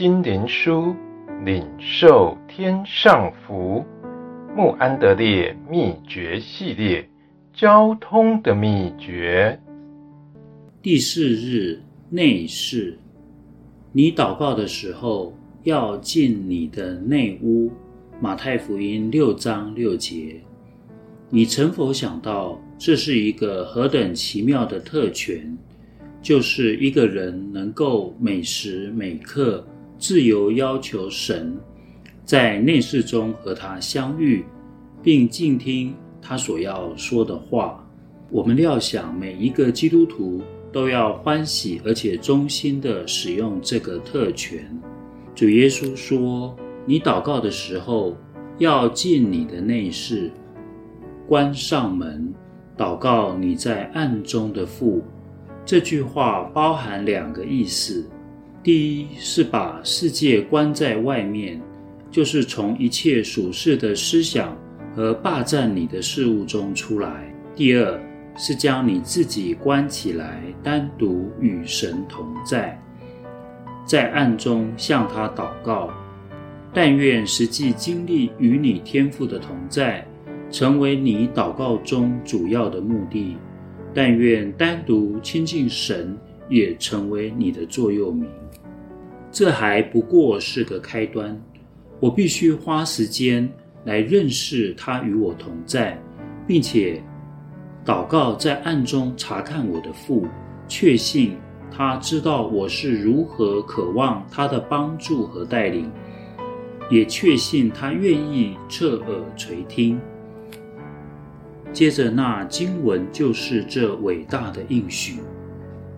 心灵书，领受天上福。穆安德烈秘诀系列，交通的秘诀。第四日内室，你祷告的时候要进你的内屋。马太福音六章六节。你曾否想到，这是一个何等奇妙的特权？就是一个人能够每时每刻自由要求神在内室中和他相遇，并静听他所要说的话。我们料想每一个基督徒都要欢喜而且衷心地使用这个特权。主耶稣说：“你祷告的时候，要进你的内室，关上门，祷告你在暗中的父。”这句话包含两个意思：第一是把世界关在外面，就是从一切属世的思想和霸占你的事物中出来；第二是将你自己关起来，单独与神同在，在暗中向他祷告。但愿实际经历与你天赋的同在，成为你祷告中主要的目的。但愿单独亲近神也成为你的座右铭。这还不过是个开端，我必须花时间来认识他与我同在，并且祷告在暗中查看我的父，确信他知道我是如何渴望他的帮助和带领，也确信他愿意侧耳垂听。接着，那经文就是这伟大的应许：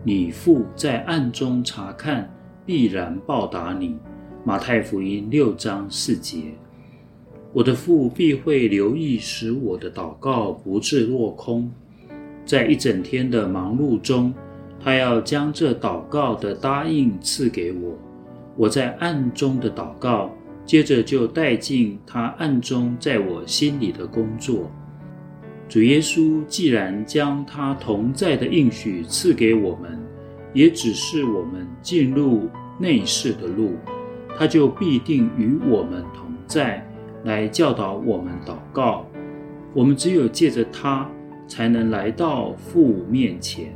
你父在暗中查看，必然报答你。马太福音六章四节。我的父必会留意，使我的祷告不致落空。在一整天的忙碌中，他要将这祷告的答应赐给我。我在暗中的祷告，接着就带进他暗中在我心里的工作。主耶稣既然将他同在的应许赐给我们，也只是我们进入内室的路，他就必定与我们同在，来教导我们祷告。我们只有借着他，才能来到父面前。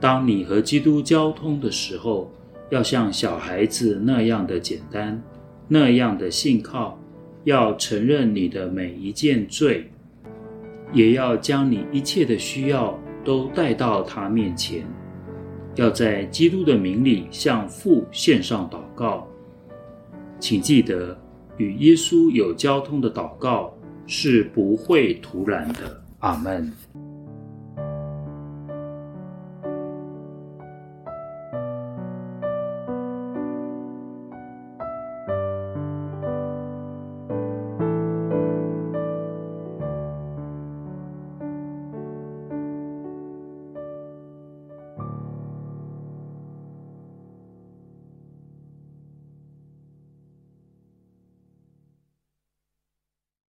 当你和基督交通的时候，要像小孩子那样的简单，那样的信靠，要承认你的每一件罪。也要将你一切的需要都带到他面前，要在基督的名里向父献上祷告。请记得，与耶稣有交通的祷告是不会徒然的。阿门。